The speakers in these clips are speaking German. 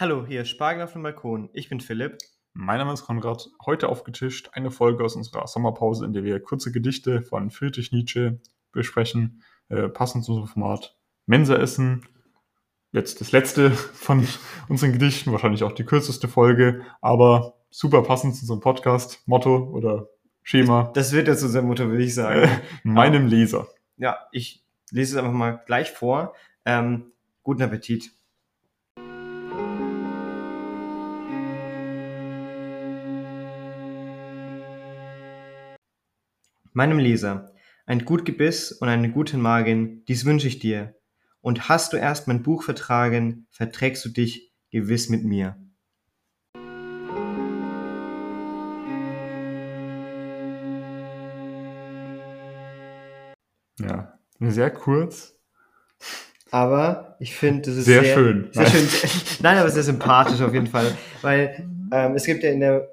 Hallo, hier ist Spargel auf dem Balkon. Ich bin Philipp. Mein Name ist Konrad. Heute aufgetischt eine Folge aus unserer Sommerpause, in der wir kurze Gedichte von Friedrich Nietzsche besprechen, äh, passend zu unserem Format Mensa essen. Jetzt das letzte von unseren Gedichten, wahrscheinlich auch die kürzeste Folge, aber super passend zu unserem Podcast, Motto oder Schema. Das wird jetzt unser Motto, würde ich sagen. Äh, meinem Leser. Ja, ich lese es einfach mal gleich vor. Ähm, guten Appetit. Meinem Leser, ein gut Gebiss und eine gute Magin, dies wünsche ich dir. Und hast du erst mein Buch vertragen, verträgst du dich gewiss mit mir. Ja, sehr kurz. Aber ich finde, das ist Sehr sehr, schön. Sehr Nein. schön. Nein, aber sehr sympathisch auf jeden Fall. Weil ähm, es gibt ja in der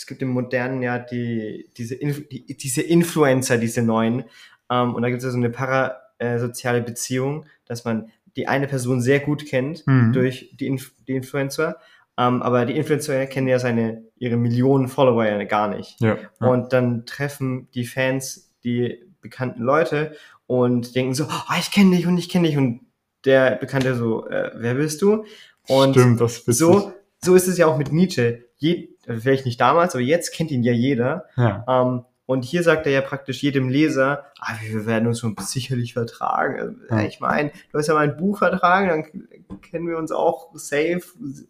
es gibt im modernen ja die, diese, Inf die, diese Influencer, diese neuen. Ähm, und da gibt es ja so eine parasoziale Beziehung, dass man die eine Person sehr gut kennt Mhm. durch die, Inf die Influencer. Ähm, aber die Influencer kennen ja seine, ihre Millionen Follower ja gar nicht. Ja. ja. Und dann treffen die Fans die bekannten Leute und denken so, oh, ich kenne dich und ich kenne dich. Und der Bekannte so, äh, wer bist du? Und Stimmt, das ist so, so ist es ja auch mit Nietzsche. Je, vielleicht nicht damals, aber jetzt kennt ihn ja jeder. Ja. Ähm, und hier sagt er ja praktisch jedem Leser, ah, wir werden uns schon sicherlich vertragen. Also, Ja. Ich meine, du hast ja mal ein Buch vertragen, dann kennen wir uns auch safe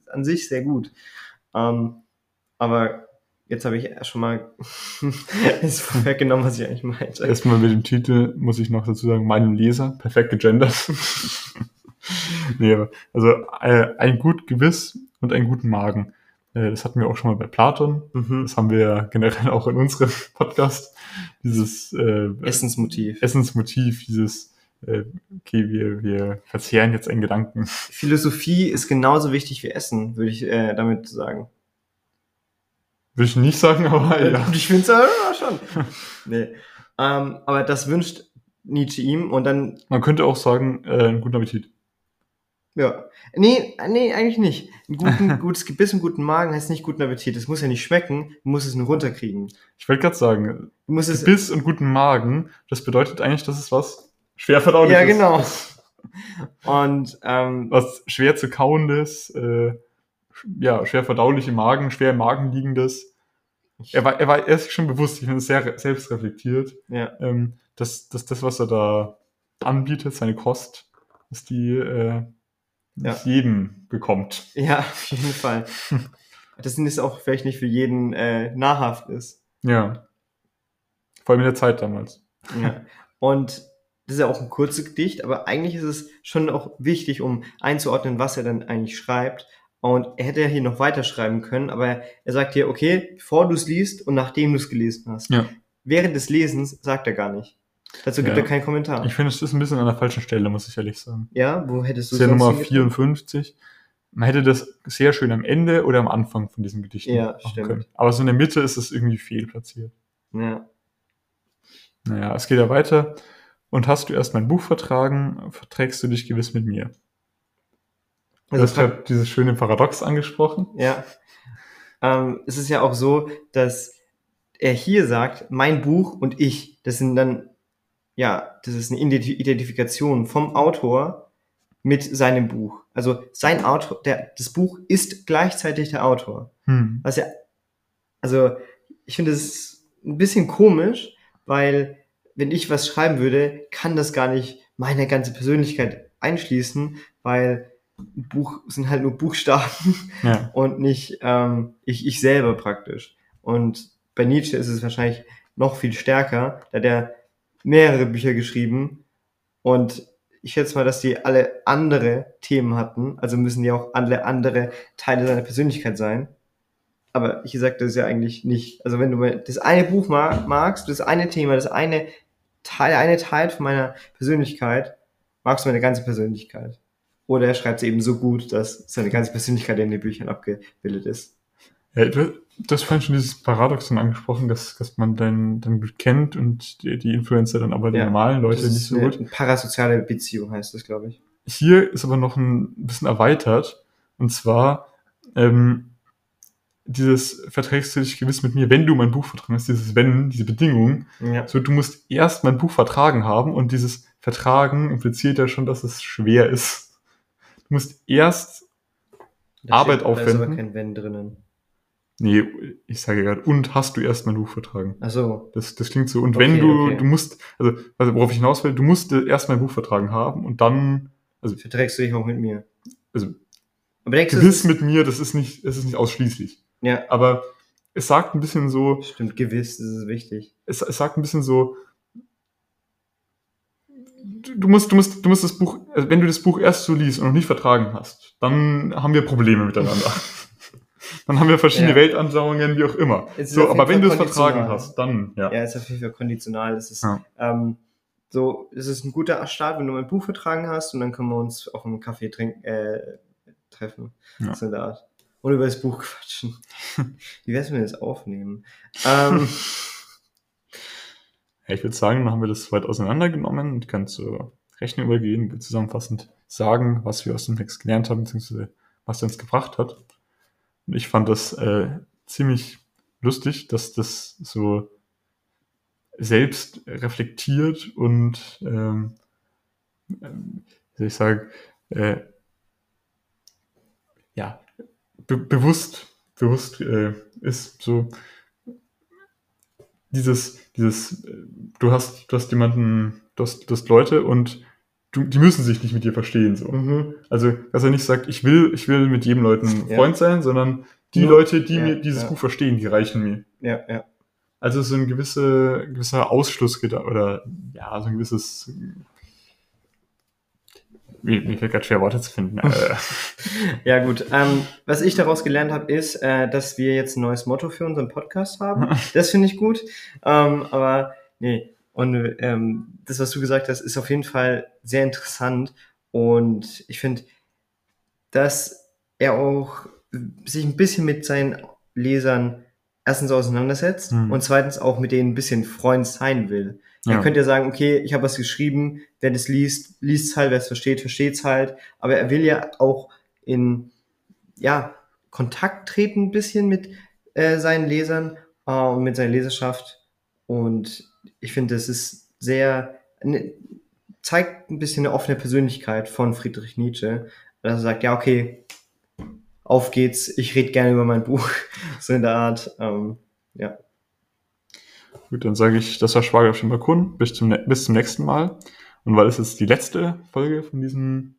an sich sehr gut. Ähm, aber jetzt habe ich schon mal es vorweggenommen, was ich eigentlich meinte. Erstmal mit dem Titel muss ich noch dazu sagen, meinem Leser, perfekt gegendert. nee, aber, also äh, ein gut Gewiss und einen guten Magen. Äh, das hatten wir auch schon mal bei Platon. Mhm. Das haben wir ja generell auch in unserem Podcast. Dieses äh, Essensmotiv. Essensmotiv, dieses, äh, okay, wir, wir verzehren jetzt einen Gedanken. Philosophie ist genauso wichtig wie Essen, würde ich äh, damit sagen. Würde ich nicht sagen, aber Äh, ja. Und ich finde es ja schon. nee. Ähm, aber das wünscht Nietzsche ihm und dann, Man könnte auch sagen, äh, einen guten Appetit. Ja. Nee, nee, eigentlich nicht. Ein guten, gutes Gebiss und guten Magen heißt nicht guten Appetit. Das muss ja nicht schmecken, du musst es nur runterkriegen. Ich wollte gerade sagen, Du musst es. Gebiss und guten Magen, das bedeutet eigentlich, dass es was schwer verdauliches Ja, genau. Und ähm, was schwer zu kauendes, äh, ja, schwer verdaulich im Magen, schwer im Magen liegendes. Er war, er war er ist schon bewusst, ich finde es sehr re- selbstreflektiert, ja, ähm, dass, dass das, was er da anbietet, seine Kost, dass die äh, nicht jedem bekommt. ja, auf jeden Fall. Das ist auch vielleicht nicht für jeden äh, nahrhaft ist. Ja. Vor allem in der Zeit damals. Ja. Und das ist ja auch ein kurzes Gedicht, aber eigentlich ist es schon auch wichtig, um einzuordnen, was er dann eigentlich schreibt. Und er hätte ja hier noch weiterschreiben können, aber er sagt hier, okay, bevor du es liest und nachdem du es gelesen hast. Ja. Während des Lesens sagt er gar nicht. Dazu gibt Ja. er keinen Kommentar. Ich finde, es ist ein bisschen an der falschen Stelle, muss ich ehrlich sagen. ja, wo hättest du Das ist ja Nummer hingetan? 54. Man hätte das sehr schön am Ende oder am Anfang von diesem Gedicht Ja, machen stimmt. können. Aber so in der Mitte ist es irgendwie fehlplatziert. Ja. Naja, es geht ja weiter. Und hast du erst mein Buch vertragen, verträgst du dich gewiss mit mir. Du Also hast gerade dieses schöne Paradox angesprochen. Ja. Ähm, es ist ja auch so, dass er hier sagt, mein Buch und ich, das sind dann, ja, das ist eine Identi- Identifikation vom Autor mit seinem Buch. Also sein Autor, der, das Buch ist gleichzeitig der Autor. Hm. Was ja, also ich finde es ein bisschen komisch, weil wenn ich was schreiben würde, kann das gar nicht meine ganze Persönlichkeit einschließen, weil ein Buch sind halt nur Buchstaben Ja. und nicht ähm, ich, ich selber praktisch. Und bei Nietzsche ist es wahrscheinlich noch viel stärker, da hat er mehrere Bücher geschrieben und ich schätze mal, dass die alle andere Themen hatten, also müssen die auch alle andere Teile seiner Persönlichkeit sein. Aber ich gesagt, das ist ja eigentlich nicht. Also wenn du das eine Buch mag, magst, das eine Thema, das eine Teil, eine Teil von meiner Persönlichkeit, magst du meine ganze Persönlichkeit. Oder er schreibt es eben so gut, dass seine ganze Persönlichkeit in den Büchern abgebildet ist. Ja du, du hast vorhin schon dieses Paradoxon angesprochen, dass, dass man dann, dann gut kennt und die, die Influencer dann aber die Ja, normalen Leute das nicht ist so eine gut. parasoziale Beziehung, heißt das, glaube ich. Hier ist aber noch ein bisschen erweitert. Und zwar, ähm, dieses verträgst du dich gewiss mit mir, wenn du mein Buch vertragen hast, dieses Wenn, diese Bedingung. Ja. So, du musst erst mein Buch vertragen haben und dieses Vertragen impliziert ja schon, dass es schwer ist. Du musst erst Da Arbeit steht- Da ist aber aufwenden. kein Wenn drinnen. Nee, ich sage gerade, und hast du erst mein Buch vertragen. Ach so. Das, das klingt so. Und Okay, wenn du, okay. du musst, also, also worauf ich hinaus will, du musst erst mein Buch vertragen haben und dann, Verträgst du dich auch mit mir. also Aber denkst du, gewiss mit mir, das ist nicht, das ist nicht ausschließlich. Ja, Aber es sagt ein bisschen so, stimmt, gewiss, das ist wichtig. es, es sagt ein bisschen so, du, du musst, du musst, du musst das Buch, also wenn du das Buch erst so liest und noch nicht vertragen hast, dann haben wir Probleme miteinander. dann haben wir verschiedene Ja. Weltanschauungen, wie auch immer. Es So, aber wenn du es vertragen hast, dann, ja. Ja, ist auf jeden Fall konditional. Das ist, Ja. ähm, so, es ist ein guter Start, wenn du mein Buch vertragen hast und dann können wir uns auf einem Kaffee trinken, äh, treffen. Ja. So Art. Und über das Buch quatschen. Wie wär's, wenn wir das aufnehmen? Ähm, Ja, ich würde sagen, dann haben wir das weit auseinandergenommen und können zur Rechnung übergehen, zusammenfassend sagen, was wir aus dem Text gelernt haben, beziehungsweise was er uns gebracht hat. Ich fand das äh, ziemlich lustig, dass das so selbst reflektiert und, ähm, ich sagen, äh, ja, be bewusst, bewusst äh, ist so dieses, dieses, äh, du hast, du hast jemanden, du hast, du hast Leute und du, die müssen sich nicht mit dir verstehen, so. mhm. Also, dass er nicht sagt, ich will, ich will mit jedem Leuten Ja. Freund sein, sondern die Nur- Leute, die ja, mir dieses ja. Buch verstehen, die reichen mir. Ja, ja. Also so ein gewisse, gewisser Ausschluss oder ja, so ein gewisses mir, mir fällt gerade schwer Worte zu finden. äh, Ja, gut. Ähm, was ich daraus gelernt habe, ist, äh, dass wir jetzt ein neues Motto für unseren Podcast haben. Das finde ich gut. Ähm, aber nee. Und ähm, das, was du gesagt hast, ist auf jeden Fall sehr interessant. Und ich finde, dass er auch sich ein bisschen mit seinen Lesern erstens auseinandersetzt Hm. und zweitens auch mit denen ein bisschen Freund sein will. Er ja. könnte ja sagen, okay, ich habe was geschrieben, wer das liest, liest halt, wer es versteht, versteht es halt. Aber er will ja auch in ja, Kontakt treten ein bisschen mit äh, seinen Lesern äh, und mit seiner Leserschaft. Und ich finde, das ist sehr, ne, zeigt ein bisschen eine offene Persönlichkeit von Friedrich Nietzsche, dass er sagt, ja, okay, auf geht's, ich rede gerne über mein Buch. so in der Art. Ähm, ja. Gut, dann sage ich, das war Schwager auf dem Balkon. Bis zum, ne- bis zum nächsten Mal. Und weil es jetzt die letzte Folge von diesen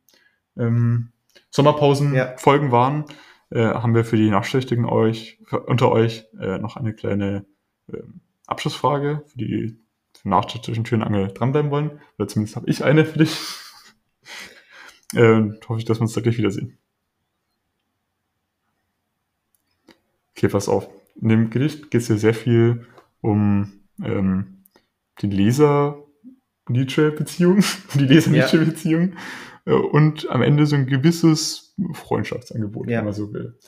ähm, Sommerpausen-Folgen waren, äh, haben wir für die Nachschrichtigen euch, unter euch äh, noch eine kleine ähm, Abschlussfrage, für die Nachtisch zwischen Tür und Angel dranbleiben wollen. Oder zumindest habe ich eine für dich. äh, hoffe ich, dass wir uns da gleich wiedersehen. Okay, pass auf. In dem Gedicht geht es ja sehr viel um ähm, die Leser-Nietzsche-Beziehung, die Leser-Nietzsche-Beziehung äh, und am Ende so ein gewisses Freundschaftsangebot, Ja. wenn man so will.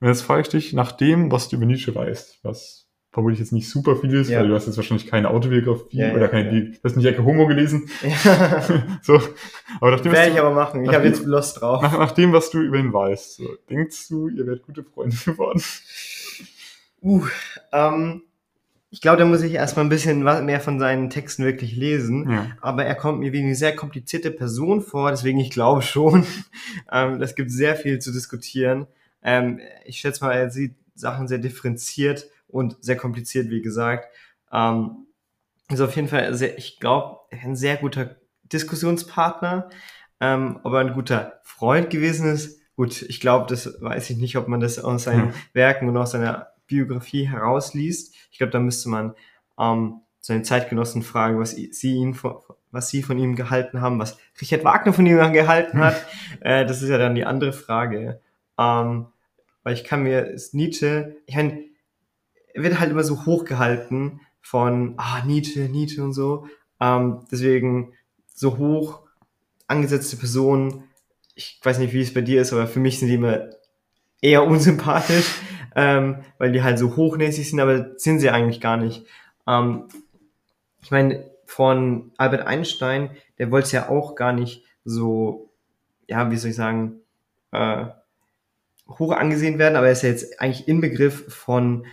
Und jetzt frage ich dich, nach dem, was du über Nietzsche weißt, was vermutlich jetzt nicht super viel ist, Ja. weil du hast jetzt wahrscheinlich keine Autobiografie Ja, oder keine, ja. du hast nicht Ecke Homo gelesen, ja. so, aber nachdem, Werde ich du, aber machen. Ich habe jetzt Lust drauf. nach, nach dem, was du über ihn weißt, so, denkst du, ihr werdet gute Freunde geworden? Uh, ähm, ich glaube, da muss ich erstmal ein bisschen mehr von seinen Texten wirklich lesen. Ja. Aber er kommt mir wie eine sehr komplizierte Person vor, deswegen ich glaube schon. ähm, es gibt sehr viel zu diskutieren. Ähm, ich schätze mal, er sieht Sachen sehr differenziert und sehr kompliziert, wie gesagt. Ähm, ist auf jeden Fall, sehr, ich glaube, ein sehr guter Diskussionspartner. Ähm, ob er ein guter Freund gewesen ist, gut, ich glaube, das weiß ich nicht, ob man das aus seinen Ja. Werken und aus seiner Biografie herausliest. Ich glaube, da müsste man ähm, seine Zeitgenossen fragen, was sie ihn von, was sie von ihm gehalten haben, was Richard Wagner von ihm gehalten hat. äh, das ist ja dann die andere Frage. Ähm, weil ich kann mir Nietzsche, ich meine, wird halt immer so hochgehalten von ah Nietzsche, Nietzsche und so. Ähm, deswegen so hoch angesetzte Personen. Ich weiß nicht, wie es bei dir ist, aber für mich sind die immer eher unsympathisch, ähm, weil die halt so hochnäsig sind, aber sind sie eigentlich gar nicht. Ähm, ich meine, von Albert Einstein, der wollte es ja auch gar nicht so, ja, wie soll ich sagen, äh, hoch angesehen werden, aber er ist ja jetzt eigentlich Inbegriff von,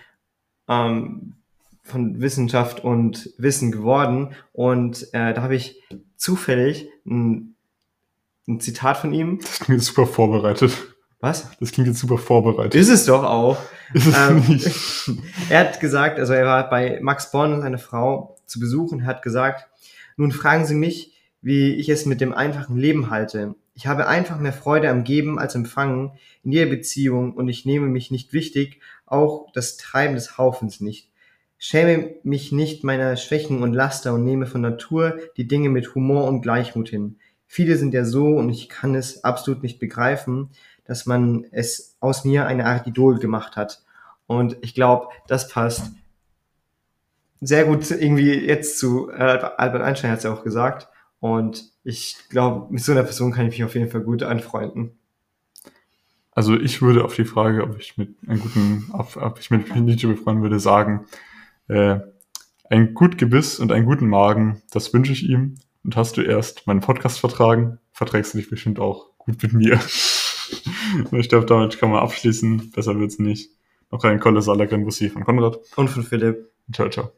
ähm, von Wissenschaft und Wissen geworden. Und äh, da habe ich zufällig ein, ein Zitat von ihm. Das klingt jetzt super vorbereitet. Was? Das klingt jetzt super vorbereitet. Ist es doch auch. Ist es Ähm, nicht. er hat gesagt, also er war bei Max Born und seine Frau zu Besuch und hat gesagt, nun fragen Sie mich, wie ich es mit dem einfachen Leben halte. Ich habe einfach mehr Freude am Geben als Empfangen in jeder Beziehung und ich nehme mich nicht wichtig, auch das Treiben des Haufens nicht. Schäme mich nicht meiner Schwächen und Laster und nehme von Natur die Dinge mit Humor und Gleichmut hin. Viele sind ja so und ich kann es absolut nicht begreifen, dass man es aus mir eine Art Idol gemacht hat. Und ich glaube, das passt sehr gut irgendwie jetzt zu äh, Albert Einstein hat es ja auch gesagt. Und ich glaube, mit so einer Person kann ich mich auf jeden Fall gut anfreunden. Also ich würde auf die Frage, ob ich mit einem guten, ob, ob ich mit Nietzsche befreunden würde, sagen, äh, ein gut Gebiss und einen guten Magen, das wünsche ich ihm. Und hast du erst meinen Podcast vertragen, verträgst du dich bestimmt auch gut mit mir. Ich glaube, damit kann man abschließen. Besser wird's nicht. Noch ein kolossaler Gran Bussi von Konrad. Und von Philipp. Ciao, ciao.